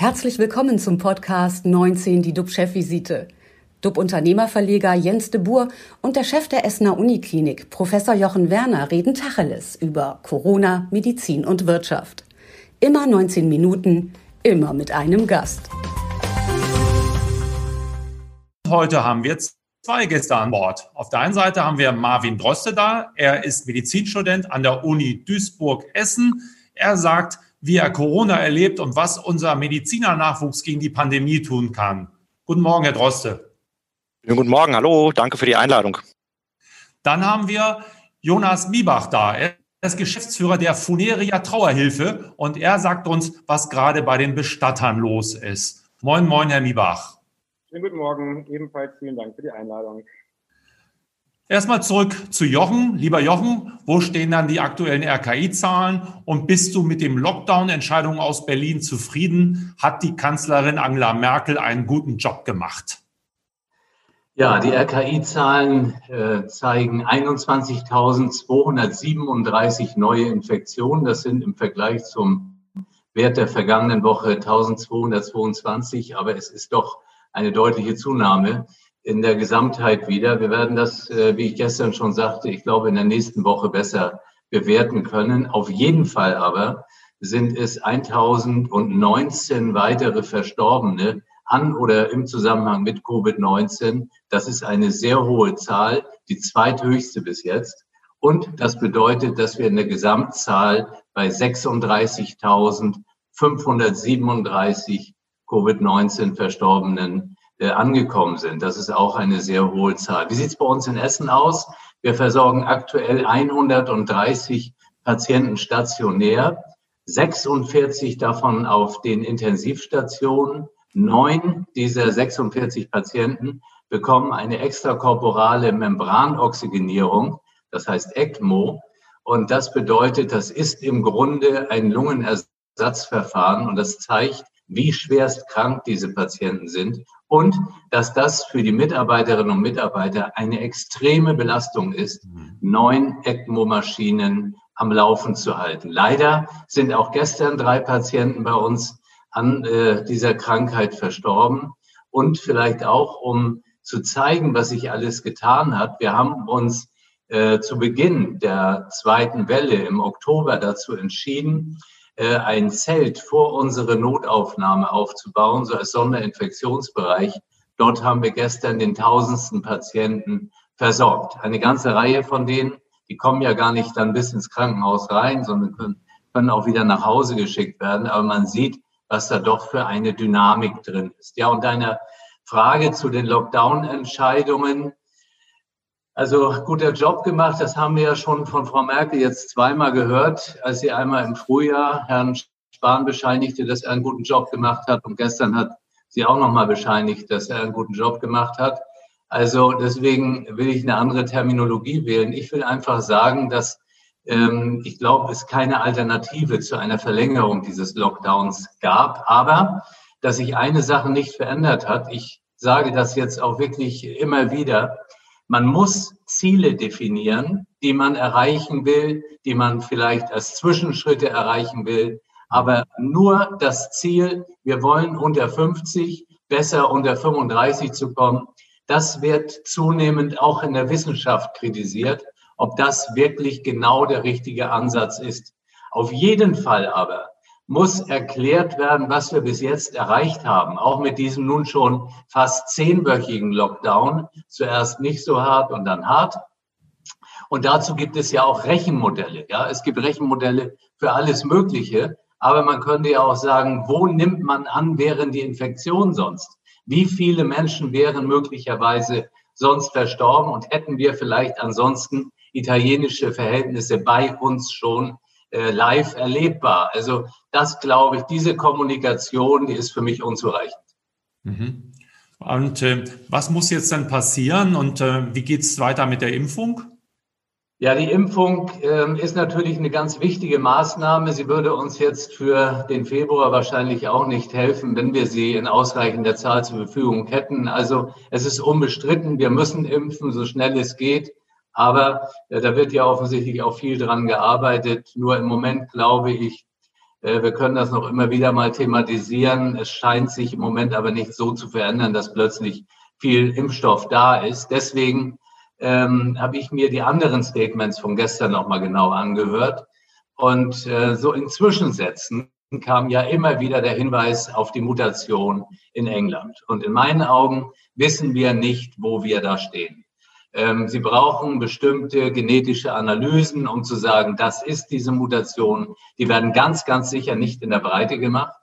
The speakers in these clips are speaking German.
Herzlich willkommen zum Podcast 19, die DUB-Chefvisite. DUB-Unternehmerverleger Jens de Boer und der Chef der Essener Uniklinik, Professor Jochen Werner, reden Tacheles über Corona, Medizin und Wirtschaft. Immer 19 Minuten, immer mit einem Gast. Heute haben wir zwei Gäste an Bord. Auf der einen Seite haben wir Marvin Droste da. Er ist Medizinstudent an der Uni Duisburg-Essen. Er sagt, wie er Corona erlebt und was unser Medizinernachwuchs gegen die Pandemie tun kann. Guten Morgen, Herr Droste. Guten Morgen, hallo, danke für die Einladung. Dann haben wir Jonas Miebach da. Er ist Geschäftsführer der Funeria Trauerhilfe und er sagt uns, was gerade bei den Bestattern los ist. Moin, moin, Herr Miebach. Schönen guten Morgen, ebenfalls vielen Dank für die Einladung. Erstmal zurück zu Jochen. Lieber Jochen, wo stehen dann die aktuellen RKI-Zahlen und bist du mit dem Lockdown-Entscheidungen aus Berlin zufrieden? Hat die Kanzlerin Angela Merkel einen guten Job gemacht? Ja, die RKI-Zahlen äh, zeigen 21.237 neue Infektionen. Das sind im Vergleich zum Wert der vergangenen Woche 1222, aber es ist doch eine deutliche Zunahme in der Gesamtheit wieder. Wir werden das, äh, wie ich gestern schon sagte, ich glaube, in der nächsten Woche besser bewerten können. Auf jeden Fall aber sind es 1019 weitere Verstorbene an oder im Zusammenhang mit Covid-19. Das ist eine sehr hohe Zahl, die zweithöchste bis jetzt. Und das bedeutet, dass wir in der Gesamtzahl bei 36.537 Covid-19 Verstorbenen angekommen sind. Das ist auch eine sehr hohe Zahl. Wie sieht es bei uns in Essen aus? Wir versorgen aktuell 130 Patienten stationär, 46 davon auf den Intensivstationen. Neun dieser 46 Patienten bekommen eine extrakorporale Membranoxygenierung, das heißt ECMO. Und das bedeutet, das ist im Grunde ein Lungenersatzverfahren und das zeigt, wie schwerst krank diese Patienten sind und dass das für die Mitarbeiterinnen und Mitarbeiter eine extreme Belastung ist, mhm. neun ECMO-Maschinen am Laufen zu halten. Leider sind auch gestern drei Patienten bei uns an äh, dieser Krankheit verstorben. Und vielleicht auch, um zu zeigen, was sich alles getan hat, wir haben uns äh, zu Beginn der zweiten Welle im Oktober dazu entschieden, ein Zelt vor unsere Notaufnahme aufzubauen, so als Sonderinfektionsbereich. Dort haben wir gestern den tausendsten Patienten versorgt. Eine ganze Reihe von denen, die kommen ja gar nicht dann bis ins Krankenhaus rein, sondern können, können auch wieder nach Hause geschickt werden. Aber man sieht, was da doch für eine Dynamik drin ist. Ja, und deine Frage zu den Lockdown-Entscheidungen. Also guter Job gemacht, das haben wir ja schon von Frau Merkel jetzt zweimal gehört, als sie einmal im Frühjahr Herrn Spahn bescheinigte, dass er einen guten Job gemacht hat und gestern hat sie auch nochmal bescheinigt, dass er einen guten Job gemacht hat. Also deswegen will ich eine andere Terminologie wählen. Ich will einfach sagen, dass ähm, ich glaube, es keine Alternative zu einer Verlängerung dieses Lockdowns gab, aber dass sich eine Sache nicht verändert hat. Ich sage das jetzt auch wirklich immer wieder. Man muss Ziele definieren, die man erreichen will, die man vielleicht als Zwischenschritte erreichen will. Aber nur das Ziel, wir wollen unter 50, besser unter 35 zu kommen, das wird zunehmend auch in der Wissenschaft kritisiert, ob das wirklich genau der richtige Ansatz ist. Auf jeden Fall aber muss erklärt werden, was wir bis jetzt erreicht haben, auch mit diesem nun schon fast zehnwöchigen Lockdown. Zuerst nicht so hart und dann hart. Und dazu gibt es ja auch Rechenmodelle. Ja, es gibt Rechenmodelle für alles Mögliche. Aber man könnte ja auch sagen, wo nimmt man an, wären die Infektionen sonst? Wie viele Menschen wären möglicherweise sonst verstorben und hätten wir vielleicht ansonsten italienische Verhältnisse bei uns schon äh, live erlebbar. Also das glaube ich, diese Kommunikation, die ist für mich unzureichend. Mhm. Und äh, was muss jetzt dann passieren und äh, wie geht es weiter mit der Impfung? Ja, die Impfung äh, ist natürlich eine ganz wichtige Maßnahme. Sie würde uns jetzt für den Februar wahrscheinlich auch nicht helfen, wenn wir sie in ausreichender Zahl zur Verfügung hätten. Also es ist unbestritten, wir müssen impfen, so schnell es geht. Aber äh, da wird ja offensichtlich auch viel dran gearbeitet. Nur im Moment glaube ich, Äh, wir können das noch immer wieder mal thematisieren. Es scheint sich im Moment aber nicht so zu verändern, dass plötzlich viel Impfstoff da ist. Deswegen ähm, habe ich mir die anderen Statements von gestern noch mal genau angehört. Und äh, so in Zwischensätzen kam ja immer wieder der Hinweis auf die Mutation in England. Und in meinen Augen wissen wir nicht, wo wir da stehen. Ähm, Sie brauchen bestimmte genetische Analysen, um zu sagen, das ist diese Mutation. Die werden ganz, ganz sicher nicht in der Breite gemacht.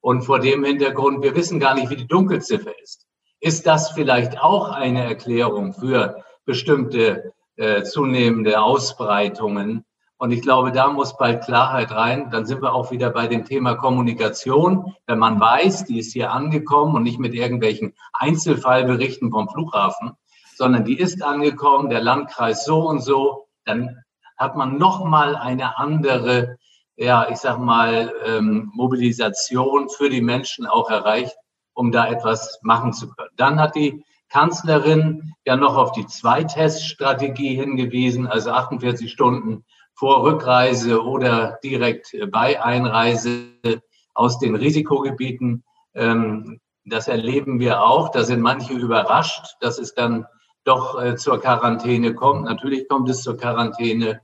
Und vor dem Hintergrund, wir wissen gar nicht, wie die Dunkelziffer ist. Ist das vielleicht auch eine Erklärung für bestimmte äh, zunehmende Ausbreitungen? Und ich glaube, da muss bald Klarheit rein. Dann sind wir auch wieder bei dem Thema Kommunikation. Wenn man weiß, die ist hier angekommen und nicht mit irgendwelchen Einzelfallberichten vom Flughafen, sondern die ist angekommen, der Landkreis so und so, dann hat man noch mal eine andere, ja, ich sag mal, ähm, Mobilisation für die Menschen auch erreicht, um da etwas machen zu können. Dann hat die Kanzlerin ja noch auf die Zweiteststrategie hingewiesen, also 48 Stunden vor Rückreise oder direkt bei Einreise aus den Risikogebieten. Ähm, das erleben wir auch. Da sind manche überrascht, dass es dann doch äh, zur Quarantäne kommt. Natürlich kommt es zur Quarantäne.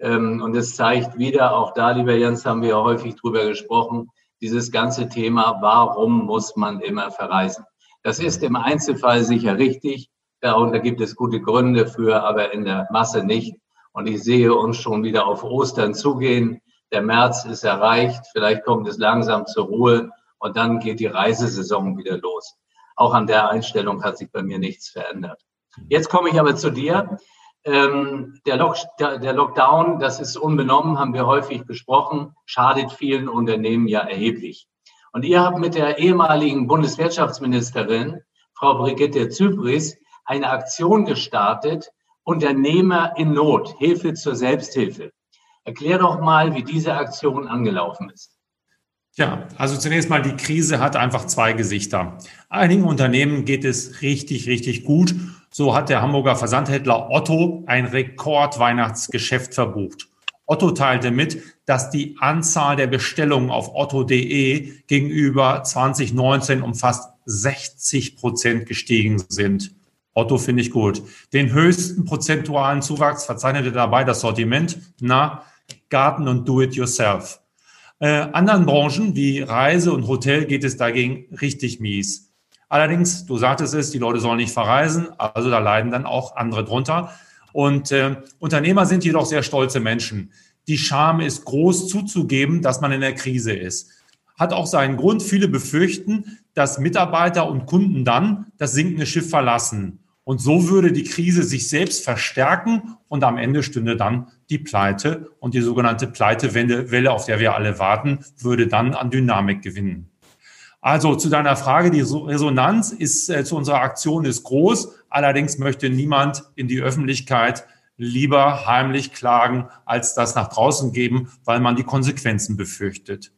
Ähm, und es zeigt wieder, auch da, lieber Jens, haben wir ja häufig drüber gesprochen, dieses ganze Thema, warum muss man immer verreisen? Das ist im Einzelfall sicher richtig. Darunter gibt es gute Gründe für, aber in der Masse nicht. Und ich sehe uns schon wieder auf Ostern zugehen. Der März ist erreicht. Vielleicht kommt es langsam zur Ruhe und dann geht die Reisesaison wieder los. Auch an der Einstellung hat sich bei mir nichts verändert. Jetzt komme ich aber zu dir. Ähm, der, Lock, der, Lockdown, das ist unbenommen, haben wir häufig besprochen, schadet vielen Unternehmen ja erheblich. Und ihr habt mit der ehemaligen Bundeswirtschaftsministerin, Frau Brigitte Zypris, eine Aktion gestartet, Unternehmer in Not, Hilfe zur Selbsthilfe. Erklär doch mal, wie diese Aktion angelaufen ist. Ja, also zunächst mal, die Krise hat einfach zwei Gesichter. Einigen Unternehmen geht es richtig, richtig gut. So hat der Hamburger Versandhändler Otto ein Rekordweihnachtsgeschäft verbucht. Otto teilte mit, dass die Anzahl der Bestellungen auf otto.de gegenüber 2019 um fast 60 Prozent gestiegen sind. Otto finde ich gut. Den höchsten prozentualen Zuwachs verzeichnete dabei das Sortiment, na, Garten und Do-it-yourself. Äh, anderen Branchen wie Reise und Hotel geht es dagegen richtig mies. Allerdings, du sagtest es, die Leute sollen nicht verreisen, also da leiden dann auch andere drunter. Und äh, Unternehmer sind jedoch sehr stolze Menschen. Die Scham ist groß zuzugeben, dass man in der Krise ist. Hat auch seinen Grund. Viele befürchten, dass Mitarbeiter und Kunden dann das sinkende Schiff verlassen. Und so würde die Krise sich selbst verstärken und am Ende stünde dann die Pleite und die sogenannte Pleitewelle, auf der wir alle warten, würde dann an Dynamik gewinnen. Also zu deiner Frage, die Resonanz ist äh, zu unserer Aktion ist groß. Allerdings möchte niemand in die Öffentlichkeit lieber heimlich klagen, als das nach draußen geben, weil man die Konsequenzen befürchtet.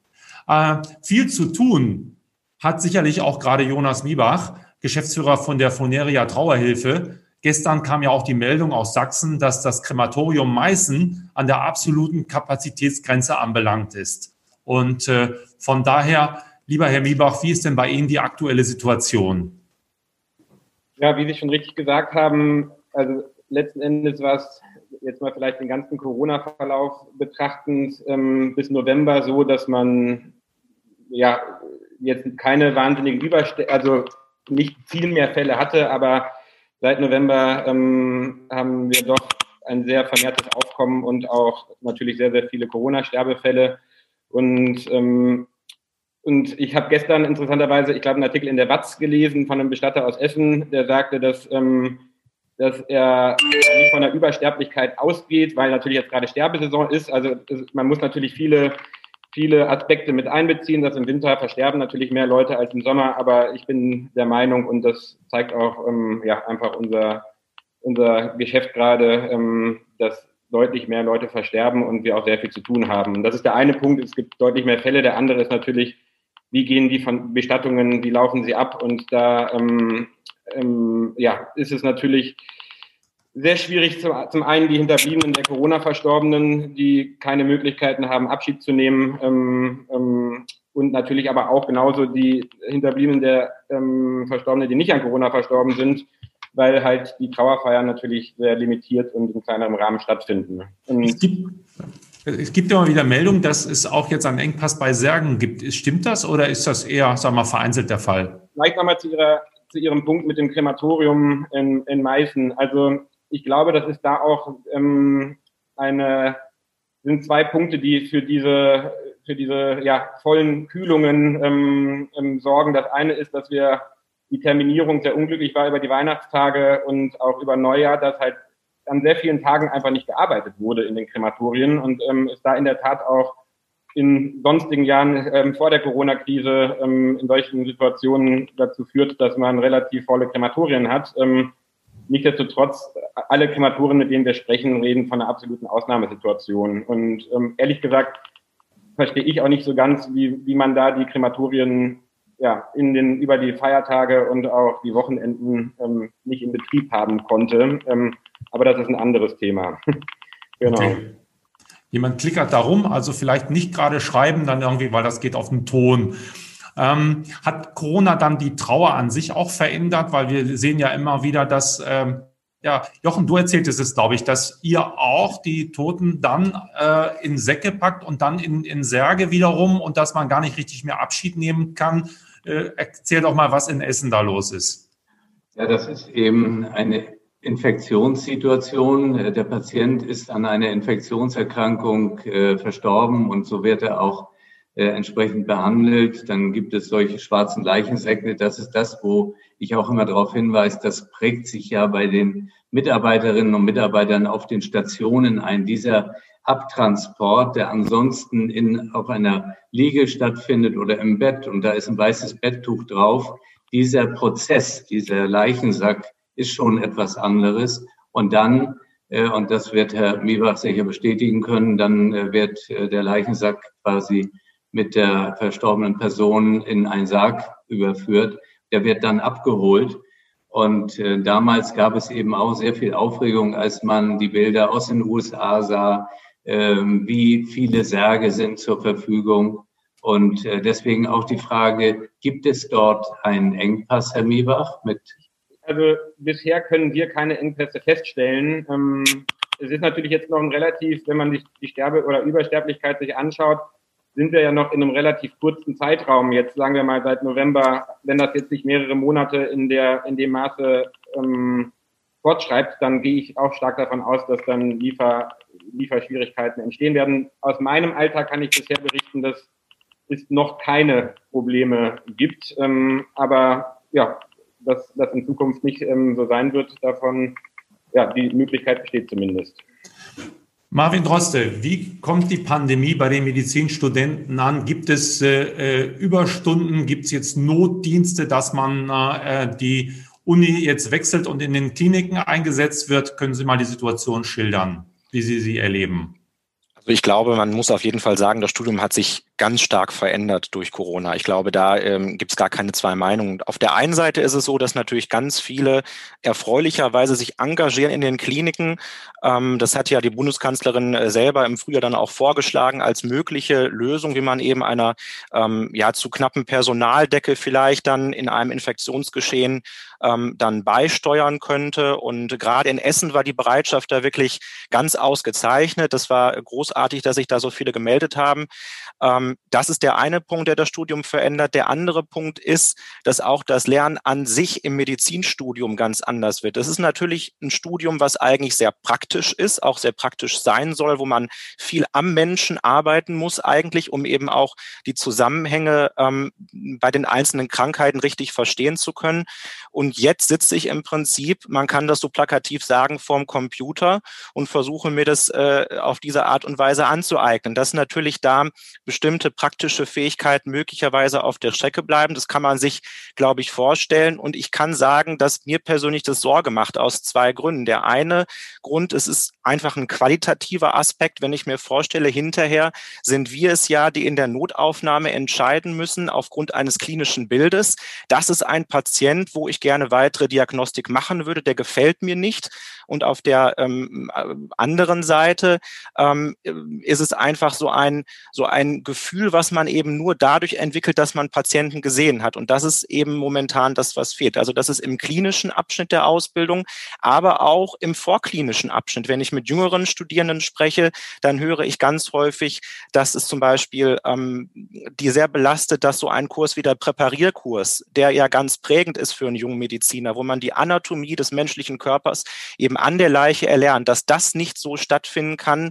Äh, viel zu tun hat sicherlich auch gerade Jonas Miebach. Geschäftsführer von der Foneria Trauerhilfe. Gestern kam ja auch die Meldung aus Sachsen, dass das Krematorium Meißen an der absoluten Kapazitätsgrenze anbelangt ist. Und äh, von daher, lieber Herr Miebach, wie ist denn bei Ihnen die aktuelle Situation? Ja, wie Sie schon richtig gesagt haben, also letzten Endes war es jetzt mal vielleicht den ganzen Corona-Verlauf betrachtend ähm, bis November so, dass man ja jetzt keine wahnsinnigen Überste also nicht viel mehr Fälle hatte, aber seit November ähm, haben wir doch ein sehr vermehrtes Aufkommen und auch natürlich sehr, sehr viele Corona-Sterbefälle. Und, ähm, und ich habe gestern interessanterweise, ich glaube, einen Artikel in der Watz gelesen von einem Bestatter aus Essen, der sagte, dass, ähm, dass er nicht von der Übersterblichkeit ausgeht, weil natürlich jetzt gerade Sterbesaison ist. Also man muss natürlich viele viele Aspekte mit einbeziehen, dass im Winter versterben natürlich mehr Leute als im Sommer, aber ich bin der Meinung und das zeigt auch ähm, ja, einfach unser, unser Geschäft gerade, ähm, dass deutlich mehr Leute versterben und wir auch sehr viel zu tun haben. Und das ist der eine Punkt, es gibt deutlich mehr Fälle. Der andere ist natürlich, wie gehen die Bestattungen, wie laufen sie ab? Und da ähm, ähm, ja, ist es natürlich sehr schwierig. Zum, einen die Hinterbliebenen der Corona-Verstorbenen, die keine Möglichkeiten haben, Abschied zu nehmen. Ähm, ähm, und natürlich aber auch genauso die Hinterbliebenen der ähm, Verstorbenen, die nicht an Corona verstorben sind, weil halt die Trauerfeiern natürlich sehr limitiert und in kleinerem Rahmen stattfinden. Es gibt, es gibt immer wieder Meldungen, dass es auch jetzt einen Engpass bei Särgen gibt. Stimmt das oder ist das eher, wir mal, vereinzelt der Fall? Vielleicht nochmal zu, zu Ihrem Punkt mit dem Krematorium in, in Meißen. Also ich glaube, das ist da auch ähm, eine, sind zwei Punkte, die für diese, für diese ja, vollen Kühlungen ähm, ähm, sorgen. Das eine ist, dass wir die Terminierung sehr unglücklich war über die Weihnachtstage und auch über Neujahr, dass halt an sehr vielen Tagen einfach nicht gearbeitet wurde in den Krematorien und ähm, es da in der Tat auch in sonstigen Jahren ähm, vor der Corona-Krise ähm, in solchen Situationen dazu führt, dass man relativ volle Krematorien hat. Ähm, Nichtsdestotrotz, alle Krematoren, mit denen wir sprechen, reden von einer absoluten Ausnahmesituation. Und ähm, ehrlich gesagt verstehe ich auch nicht so ganz, wie, wie man da die Krematorien ja, in den, über die Feiertage und auch die Wochenenden ähm, nicht in Betrieb haben konnte. Ähm, aber das ist ein anderes Thema. genau. Okay. Jemand klickert darum, also vielleicht nicht gerade schreiben, dann irgendwie, weil das geht auf den Ton. Ähm, hat Corona dann die Trauer an sich auch verändert? Weil wir sehen ja immer wieder, dass, ähm, ja, Jochen, du erzähltest es, glaube ich, dass ihr auch die Toten dann äh, in Säcke packt und dann in, in Särge wiederum und dass man gar nicht richtig mehr Abschied nehmen kann. Äh, erzähl doch mal, was in Essen da los ist. Ja, das ist eben eine Infektionssituation. Der Patient ist an einer Infektionserkrankung äh, verstorben und so wird er auch äh, entsprechend behandelt. Dann gibt es solche schwarzen Leichensäcke. Das ist das, wo ich auch immer darauf hinweise, das prägt sich ja bei den Mitarbeiterinnen und Mitarbeitern auf den Stationen ein. Dieser Abtransport, der ansonsten in, auf einer Liege stattfindet oder im Bett und da ist ein weißes Betttuch drauf. Dieser Prozess, dieser Leichensack ist schon etwas anderes. Und dann, äh, und das wird Herr Miebach sicher bestätigen können, dann äh, wird äh, der Leichensack quasi mit der verstorbenen Person in einen Sarg überführt. Der wird dann abgeholt. Und äh, damals gab es eben auch sehr viel Aufregung, als man die Bilder aus den USA sah, wie viele Särge sind zur Verfügung. Und äh, deswegen auch die Frage, gibt es dort einen Engpass, Herr Miebach, mit also bisher können wir keine Engpässe feststellen. Ähm, es ist natürlich jetzt noch ein relativ, wenn man sich die Sterbe- oder Übersterblichkeit sich anschaut, sind wir ja noch in einem relativ kurzen Zeitraum, jetzt sagen wir mal seit November, wenn das jetzt nicht mehrere Monate in der in dem Maße ähm, fortschreibt, dann gehe ich auch stark davon aus, dass dann Liefer, Lieferschwierigkeiten entstehen werden. Aus meinem Alltag kann ich bisher berichten, dass es noch keine Probleme gibt. Ähm, aber ja, dass das in Zukunft nicht ähm, so sein wird, davon, ja, die Möglichkeit besteht zumindest. Marvin Droste, wie kommt die Pandemie bei den Medizinstudenten an? Gibt es äh, äh, Überstunden? Gibt es jetzt Notdienste, dass man äh, die Uni jetzt wechselt und in den Kliniken eingesetzt wird? Können Sie mal die Situation schildern, wie Sie sie erleben? Also ich glaube, man muss auf jeden Fall sagen, das Studium hat sich ganz stark verändert durch Corona. Ich glaube, da ähm, gibt es gar keine zwei Meinungen. Auf der einen Seite ist es so, dass natürlich ganz viele erfreulicherweise sich engagieren in den Kliniken. Ähm, das hat ja die Bundeskanzlerin äh, selber im Frühjahr dann auch vorgeschlagen als mögliche Lösung, wie man eben einer ähm, ja zu knappen Personaldecke vielleicht dann in einem Infektionsgeschehen ähm, dann beisteuern könnte. Und gerade in Essen war die Bereitschaft da wirklich ganz ausgezeichnet. Das war großartig, dass sich da so viele gemeldet haben. Ähm, das ist der eine Punkt, der das Studium verändert. Der andere Punkt ist, dass auch das Lernen an sich im Medizinstudium ganz anders wird. Das ist natürlich ein Studium, was eigentlich sehr praktisch ist, auch sehr praktisch sein soll, wo man viel am Menschen arbeiten muss eigentlich, um eben auch die Zusammenhänge ähm, bei den einzelnen Krankheiten richtig verstehen zu können. Und jetzt sitze ich im Prinzip, man kann das so plakativ sagen, vorm Computer und versuche mir das äh, auf diese Art und Weise anzueignen. Das ist natürlich da bestimmt bestimmte praktische Fähigkeiten möglicherweise auf der Strecke bleiben. Das kann man sich, glaube ich, vorstellen. Und ich kann sagen, dass mir persönlich das Sorge macht aus zwei Gründen. Der eine Grund, es ist einfach ein qualitativer Aspekt. Wenn ich mir vorstelle, hinterher sind wir es ja, die in der Notaufnahme entscheiden müssen aufgrund eines klinischen Bildes. Das ist ein Patient, wo ich gerne weitere Diagnostik machen würde. Der gefällt mir nicht. Und auf der ähm, anderen Seite ähm, ist es einfach so ein, so ein Gefühl, was man eben nur dadurch entwickelt, dass man Patienten gesehen hat. Und das ist eben momentan das, was fehlt. Also das ist im klinischen Abschnitt der Ausbildung, aber auch im vorklinischen Abschnitt. Wenn ich mit jüngeren Studierenden spreche, dann höre ich ganz häufig, dass es zum Beispiel ähm, die sehr belastet, dass so ein Kurs wie der Präparierkurs, der ja ganz prägend ist für einen jungen Mediziner, wo man die Anatomie des menschlichen Körpers eben an der Leiche erlernt, dass das nicht so stattfinden kann,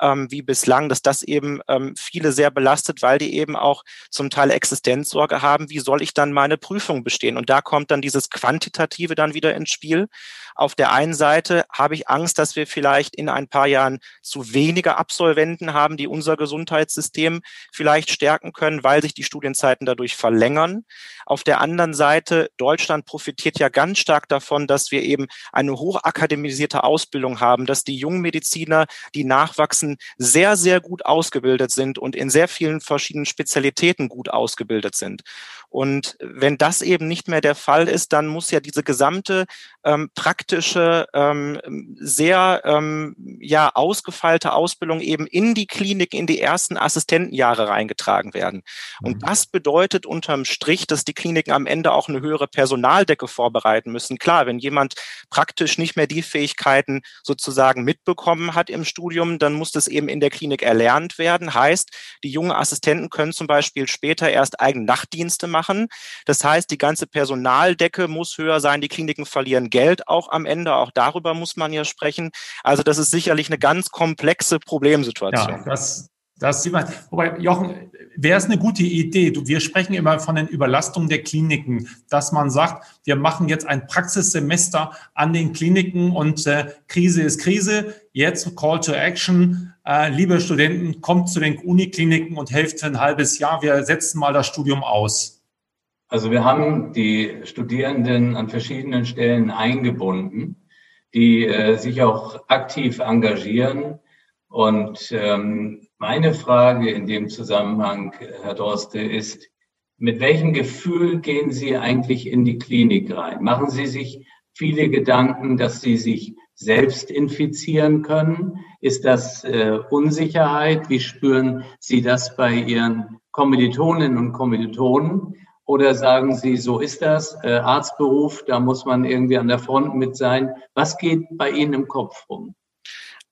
ähm, wie bislang, dass das eben ähm, viele sehr belastet, weil die eben auch zum Teil Existenzsorge haben, wie soll ich dann meine Prüfung bestehen? Und da kommt dann dieses Quantitative dann wieder ins Spiel. Auf der einen Seite habe ich Angst, dass wir vielleicht in ein paar Jahren zu wenige Absolventen haben, die unser Gesundheitssystem vielleicht stärken können, weil sich die Studienzeiten dadurch verlängern. Auf der anderen Seite, Deutschland profitiert ja ganz stark davon, dass wir eben eine hochakademisierte Ausbildung haben, dass die jungen Mediziner, die nachwachsen, sehr, sehr gut ausgebildet sind und in sehr vielen verschiedenen Spezialitäten gut ausgebildet sind. Und wenn das eben nicht mehr der Fall ist, dann muss ja diese gesamte ähm, praktische, ähm, sehr ähm, ja ausgefeilte Ausbildung eben in die Klinik, in die ersten Assistentenjahre reingetragen werden. Und mhm. das bedeutet unterm Strich, dass die Kliniken am Ende auch eine höhere Personaldecke vorbereiten müssen. Klar, wenn jemand praktisch nicht mehr die Fähigkeiten sozusagen mitbekommen hat im Studium, dann muss das eben in der Klinik erlernt werden. Heißt, die jungen Assistenten können zum Beispiel später erst eigene Nachtdienste machen. Das heißt, die ganze Personaldecke muss höher sein. Die Kliniken verlieren Geld auch am Ende. Auch darüber muss man ja sprechen. Also das ist sicherlich eine ganz komplexe Problemsituation. Ja, das, das sieht man. Wobei, Jochen, wäre es eine gute Idee? Du, wir sprechen immer von den Überlastungen der Kliniken, dass man sagt, wir machen jetzt ein Praxissemester an den Kliniken und äh, Krise ist Krise. Jetzt Call to Action. Äh, liebe Studenten, kommt zu den Unikliniken und helft für ein halbes Jahr. Wir setzen mal das Studium aus. Also wir haben die Studierenden an verschiedenen Stellen eingebunden, die äh, sich auch aktiv engagieren. Und ähm, meine Frage in dem Zusammenhang, Herr Dorste, ist, mit welchem Gefühl gehen Sie eigentlich in die Klinik rein? Machen Sie sich viele Gedanken, dass Sie sich selbst infizieren können? Ist das äh, Unsicherheit? Wie spüren Sie das bei Ihren Kommilitoninnen und Kommilitonen? Oder sagen Sie, so ist das, äh, Arztberuf, da muss man irgendwie an der Front mit sein. Was geht bei Ihnen im Kopf rum?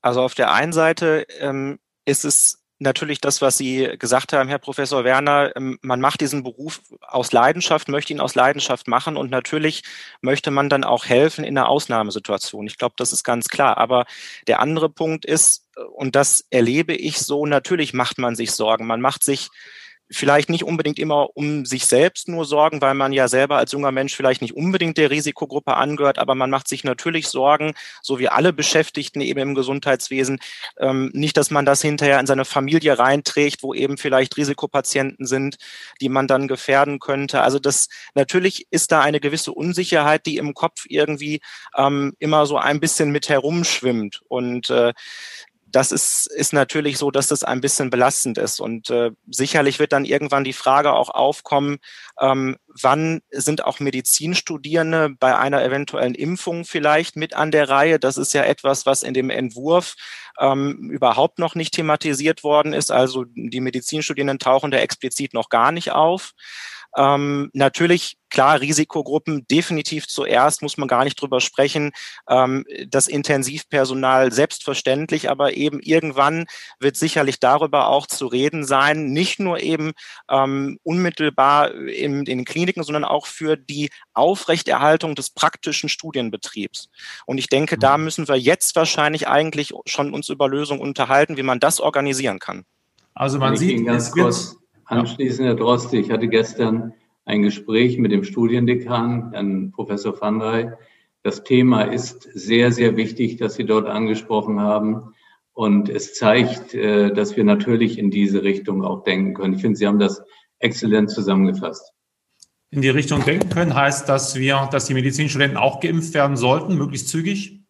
Also auf der einen Seite ähm, ist es natürlich das, was Sie gesagt haben, Herr Professor Werner. Ähm, man macht diesen Beruf aus Leidenschaft, möchte ihn aus Leidenschaft machen und natürlich möchte man dann auch helfen in einer Ausnahmesituation. Ich glaube, das ist ganz klar. Aber der andere Punkt ist, äh, und das erlebe ich so, natürlich macht man sich Sorgen. Man macht sich vielleicht nicht unbedingt immer um sich selbst nur Sorgen, weil man ja selber als junger Mensch vielleicht nicht unbedingt der Risikogruppe angehört, aber man macht sich natürlich Sorgen, so wie alle Beschäftigten eben im Gesundheitswesen, ähm, nicht, dass man das hinterher in seine Familie reinträgt, wo eben vielleicht Risikopatienten sind, die man dann gefährden könnte. Also das natürlich ist da eine gewisse Unsicherheit, die im Kopf irgendwie ähm, immer so ein bisschen mit herumschwimmt und äh, das ist, ist natürlich so, dass das ein bisschen belastend ist. Und äh, sicherlich wird dann irgendwann die Frage auch aufkommen, ähm, wann sind auch Medizinstudierende bei einer eventuellen Impfung vielleicht mit an der Reihe? Das ist ja etwas, was in dem Entwurf ähm, überhaupt noch nicht thematisiert worden ist. Also die Medizinstudierenden tauchen da explizit noch gar nicht auf. Ähm, natürlich, klar, Risikogruppen definitiv zuerst, muss man gar nicht drüber sprechen. Ähm, das Intensivpersonal selbstverständlich, aber eben irgendwann wird sicherlich darüber auch zu reden sein, nicht nur eben ähm, unmittelbar in, in den Kliniken, sondern auch für die Aufrechterhaltung des praktischen Studienbetriebs. Und ich denke, da mhm. müssen wir jetzt wahrscheinlich eigentlich schon uns über Lösungen unterhalten, wie man das organisieren kann. Also man sieht, es wird Anschließend, Herr Droste, ich hatte gestern ein Gespräch mit dem Studiendekan, Herrn Professor van Rey. Das Thema ist sehr, sehr wichtig, dass Sie dort angesprochen haben. Und es zeigt, äh, dass wir natürlich in diese Richtung auch denken können. Ich finde, Sie haben das exzellent zusammengefasst. In die Richtung denken können heißt, dass wir, dass die Medizinstudenten auch geimpft werden sollten, möglichst zügig?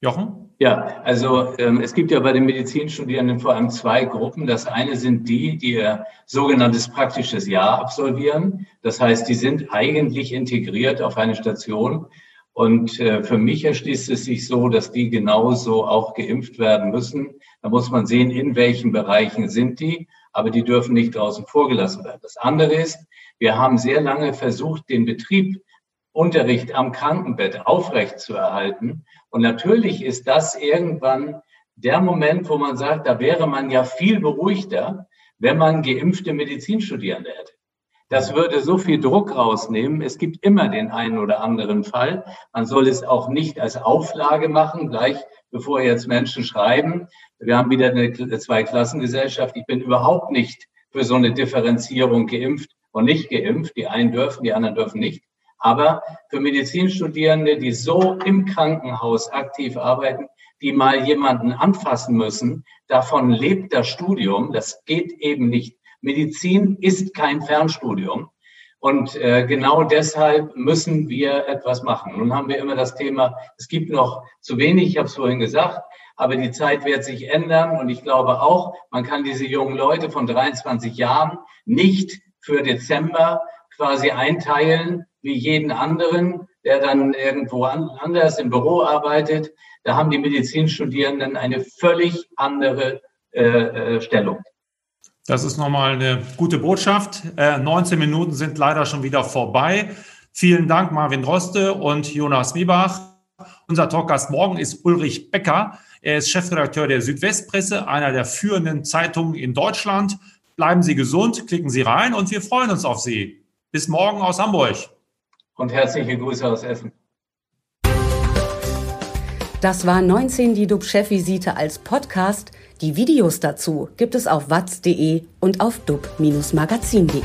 Jochen? Ja, also ähm, es gibt ja bei den Medizinstudierenden vor allem zwei Gruppen. Das eine sind die, die ihr sogenanntes praktisches Jahr absolvieren. Das heißt, die sind eigentlich integriert auf eine Station. Und äh, für mich erschließt es sich so, dass die genauso auch geimpft werden müssen. Da muss man sehen, in welchen Bereichen sind die, aber die dürfen nicht draußen vorgelassen werden. Das andere ist, wir haben sehr lange versucht, den Betrieb Unterricht am Krankenbett aufrecht zu erhalten. Und natürlich ist das irgendwann der Moment, wo man sagt, da wäre man ja viel beruhigter, wenn man geimpfte Medizinstudierende hätte. Das würde so viel Druck rausnehmen. Es gibt immer den einen oder anderen Fall. Man soll es auch nicht als Auflage machen, gleich bevor jetzt Menschen schreiben. Wir haben wieder eine Zweiklassengesellschaft. Ich bin überhaupt nicht für so eine Differenzierung geimpft und nicht geimpft. Die einen dürfen, die anderen dürfen nicht. Aber für Medizinstudierende, die so im Krankenhaus aktiv arbeiten, die mal jemanden anfassen müssen, davon lebt das Studium. Das geht eben nicht. Medizin ist kein Fernstudium. Und äh, genau deshalb müssen wir etwas machen. Nun haben wir immer das Thema, es gibt noch zu wenig, ich habe es vorhin gesagt, aber die Zeit wird sich ändern. Und ich glaube auch, man kann diese jungen Leute von 23 Jahren nicht für Dezember quasi einteilen wie jeden anderen, der dann irgendwo anders im Büro arbeitet. Da haben die Medizinstudierenden eine völlig andere äh, äh Stellung. Das ist nochmal eine gute Botschaft. Äh, 19 Minuten sind leider schon wieder vorbei. Vielen Dank, Marvin Droste und Jonas Miebach. Unser Talkgast morgen ist Ulrich Becker. Er ist Chefredakteur der Südwestpresse, einer der führenden Zeitungen in Deutschland. Bleiben Sie gesund, klicken Sie rein und wir freuen uns auf Sie. Bis morgen aus Hamburg und herzliche Grüße aus Essen. Das war 19 die DUB-Chefvisite als Podcast. Die Videos dazu gibt es auf watz.de und auf dub-magazin.de.